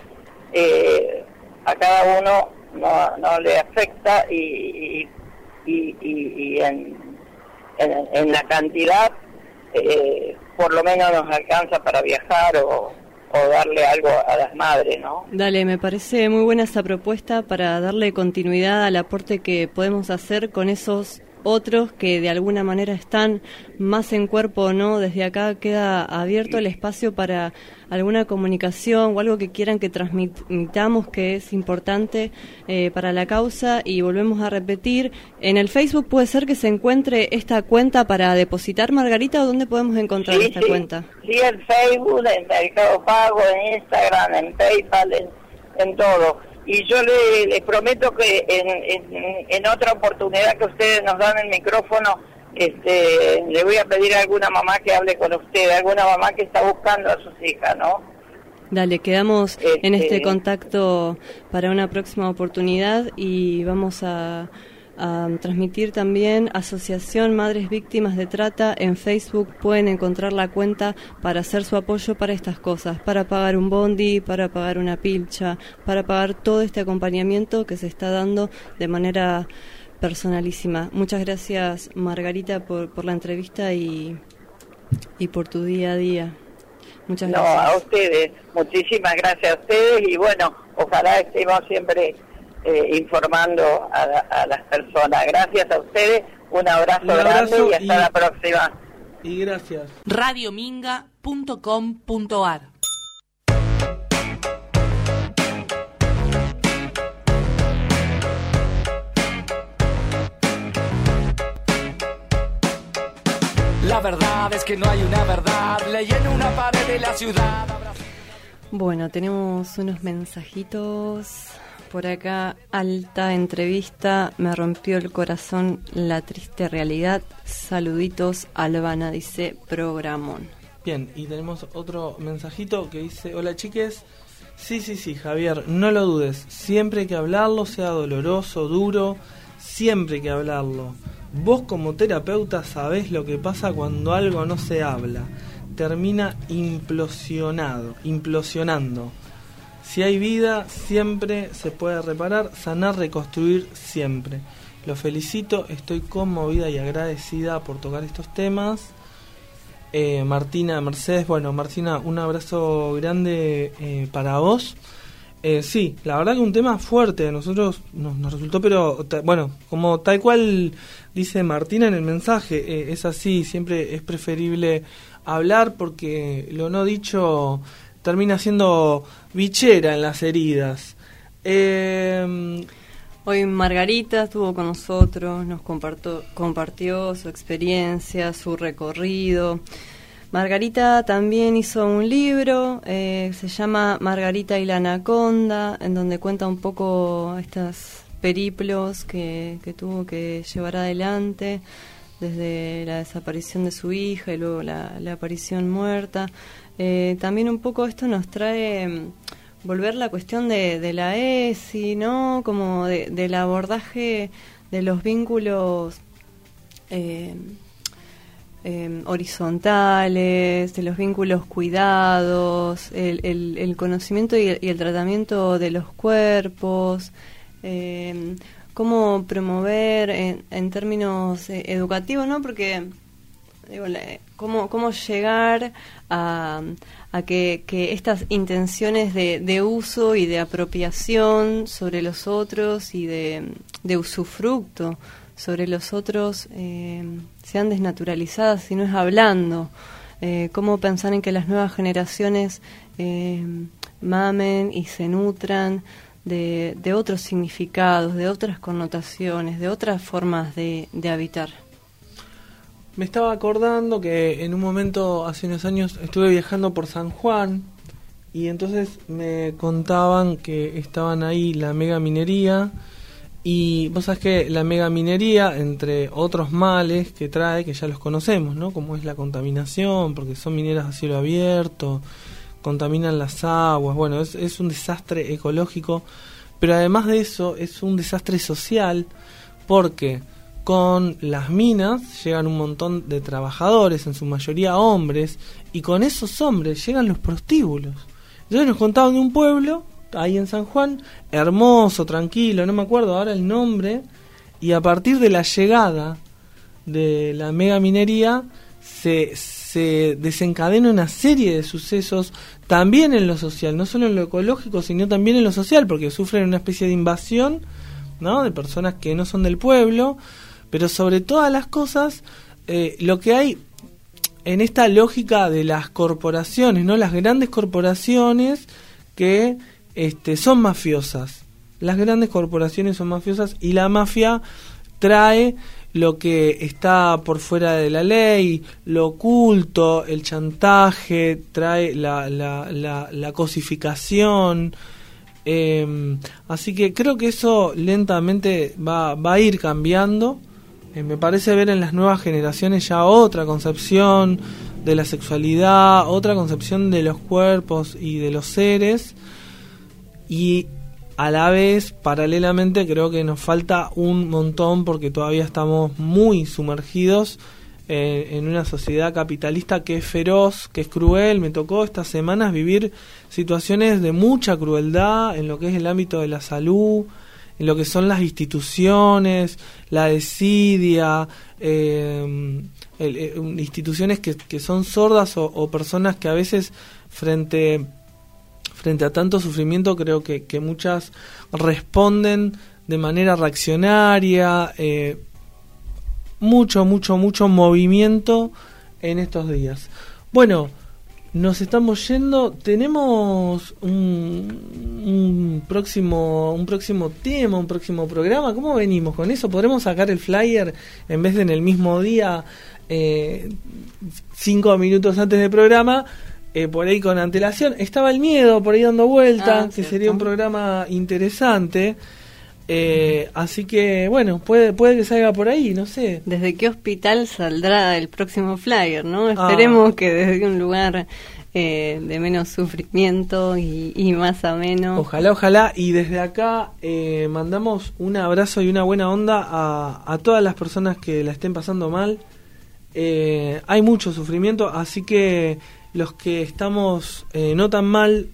eh, a cada uno no, no le afecta y, y, y, en, en, la cantidad eh, por lo menos nos alcanza para viajar o, o darle algo a las madres, ¿no? Dale, me parece muy buena esa propuesta para darle continuidad al aporte que podemos hacer con esos otros que de alguna manera están más en cuerpo o no. Desde acá queda abierto el espacio para alguna comunicación o algo que quieran que transmitamos que es importante eh, para la causa. Y volvemos a repetir, en el Facebook puede ser que se encuentre esta cuenta para depositar, Margarita, ¿o dónde podemos encontrar sí, esta sí. cuenta? Sí, en Facebook, en Mercado Pago, en Instagram, en PayPal, en, en todo y yo le, le prometo que en, en, en, otra oportunidad que ustedes nos dan el micrófono, este, le voy a pedir a alguna mamá que hable con usted, alguna mamá que está buscando a sus hijas, ¿no? Dale, quedamos en este Este- contacto para una próxima oportunidad y vamos a, a transmitir también Asociación Madres Víctimas de Trata en Facebook. Pueden encontrar la cuenta para hacer su apoyo para estas cosas, para pagar un bondi, para pagar una pilcha, para pagar todo este acompañamiento que se está dando de manera personalísima. Muchas gracias Margarita por, por la entrevista y, y por tu día a día. Muchas No, gracias. a ustedes. Muchísimas gracias a ustedes y bueno, ojalá estemos siempre eh, informando a, la- a las personas. Gracias a ustedes, un abrazo, Un abrazo grande y hasta y- la próxima. Y gracias. radiominga.com.ar La verdad es que no hay una verdad. Leí en una pared de la ciudad. Bueno, tenemos unos mensajitos por acá. Alta entrevista, me rompió el corazón la triste realidad. Saluditos, Albana, dice programón. Bien, y tenemos otro mensajito que dice, hola chiques, sí, sí, sí, Javier, no lo dudes, siempre que hablarlo, sea doloroso, duro, siempre que hablarlo. Vos como terapeuta sabés lo que pasa cuando algo no se habla, termina implosionado, implosionando. Si hay vida, siempre se puede reparar, sanar, reconstruir siempre. Lo felicito, estoy conmovida y agradecida por tocar estos temas. Eh, Martina Mercedes, bueno, Martina, un abrazo grande eh, para vos. Eh, sí, la verdad que un tema fuerte, a nosotros nos, resultó, pero bueno, como tal cual dice Martina en el mensaje, eh, es así, siempre es preferible hablar porque lo no dicho termina siendo bichera en las heridas. Eh, Hoy Margarita estuvo con nosotros, nos compartió, compartió su experiencia, su recorrido. Margarita también hizo un libro, eh, se llama Margarita y la Anaconda, en donde cuenta un poco estos periplos que, tuvo que llevar adelante, desde la desaparición de su hija y luego la aparición muerta. Eh, también un poco esto nos trae mm, volver la cuestión de, de la ESI, ¿no? Como de- del abordaje de los vínculos eh, eh, horizontales, de los vínculos cuidados, el, el- el conocimiento y el, y el tratamiento de los cuerpos, eh, cómo promover en, en términos eh, educativos, ¿no? Porque cómo, cómo llegar a, a que, que estas intenciones de, de uso y de apropiación sobre los otros y de, de usufructo sobre los otros eh, sean desnaturalizadas si no es hablando. Eh, cómo pensar en que las nuevas generaciones eh, mamen y se nutran de, de otros significados, de otras connotaciones, de otras formas de, de habitar. Me estaba acordando que en un momento, hace unos años, estuve viajando por San Juan y entonces me contaban que estaban ahí la mega minería y vos sabés que la mega minería, entre otros males que trae, que ya los conocemos, ¿no? Como es la contaminación, porque son mineras a cielo abierto, contaminan las aguas, bueno, es, es un desastre ecológico, pero además de eso es un desastre social porque con las minas llegan un montón de trabajadores, en su mayoría hombres, y con esos hombres llegan los prostíbulos. Entonces nos contaban de un pueblo, ahí en San Juan, hermoso, tranquilo, no me acuerdo ahora el nombre, y a partir de la llegada de la mega minería se, se desencadena una serie de sucesos también en lo social, no solo en lo ecológico, sino también en lo social, porque sufren una especie de invasión ¿no? de personas que no son del pueblo, pero sobre todas las cosas, eh, lo que hay en esta lógica de las corporaciones, ¿no? Las grandes corporaciones que este, son mafiosas. Las grandes corporaciones son mafiosas y la mafia trae lo que está por fuera de la ley, lo oculto, el chantaje, trae la, la, la, la cosificación. Eh, así que creo que eso lentamente va, va a ir cambiando. Eh, me parece ver en las nuevas generaciones ya otra concepción de la sexualidad, otra concepción de los cuerpos y de los seres y a la vez, paralelamente, creo que nos falta un montón porque todavía estamos muy sumergidos eh, en una sociedad capitalista que es feroz, que es cruel. Me tocó estas semanas vivir situaciones de mucha crueldad en lo que es el ámbito de la salud, en lo que son las instituciones, la desidia, eh, eh, instituciones que, que, son sordas o, o, personas que a veces frente, frente a tanto sufrimiento creo que, que muchas responden de manera reaccionaria, eh, mucho, mucho, mucho movimiento en estos días. Bueno, nos estamos yendo. Tenemos un, un, próximo un próximo tema, un próximo programa. ¿Cómo venimos con eso? ¿Podremos sacar el flyer en vez de en el mismo día, eh, cinco minutos antes del programa? Eh, por ahí con antelación. Estaba el miedo por ahí dando vuelta, ah, que cierto. sería un programa interesante. Eh, así que, bueno, puede, puede que salga por ahí, no sé. ¿Desde qué hospital saldrá el próximo flyer, no? Esperemos ah. que desde un lugar eh, de menos sufrimiento y, y, más ameno. Ojalá, ojalá. Y desde acá eh, mandamos un abrazo y una buena onda a, a todas las personas que la estén pasando mal. Eh, hay mucho sufrimiento, así que los que estamos eh, no tan mal,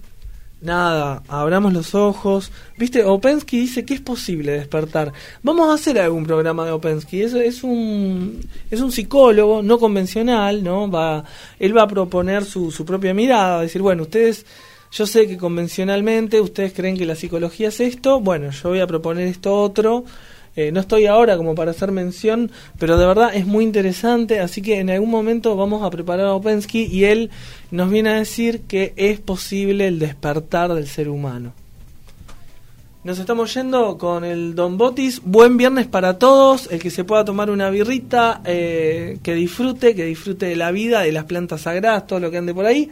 nada, abramos los ojos. Viste, Opensky dice que es posible despertar. Vamos a hacer algún programa de Opensky. Es, es un es un psicólogo no convencional, ¿no? Va él va a proponer su, su propia mirada, decir, bueno, ustedes yo sé que convencionalmente ustedes creen que la psicología es esto, bueno, yo voy a proponer esto otro. Eh, no estoy ahora como para hacer mención, pero de verdad es muy interesante, así que en algún momento vamos a preparar a Opensky y él nos viene a decir que es posible el despertar del ser humano. Nos estamos yendo con el Don Botis. Buen viernes para todos. El que se pueda tomar una birrita, eh, que disfrute, que disfrute de la vida, de las plantas sagradas, todo lo que ande por ahí.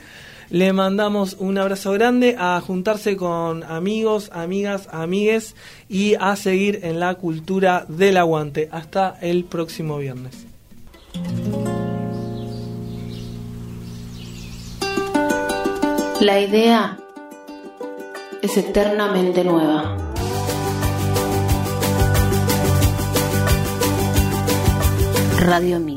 Le mandamos un abrazo grande a juntarse con amigos, amigas, amigues y a seguir en la cultura del aguante. Hasta el próximo viernes. La idea es eternamente nueva. Radio Mí.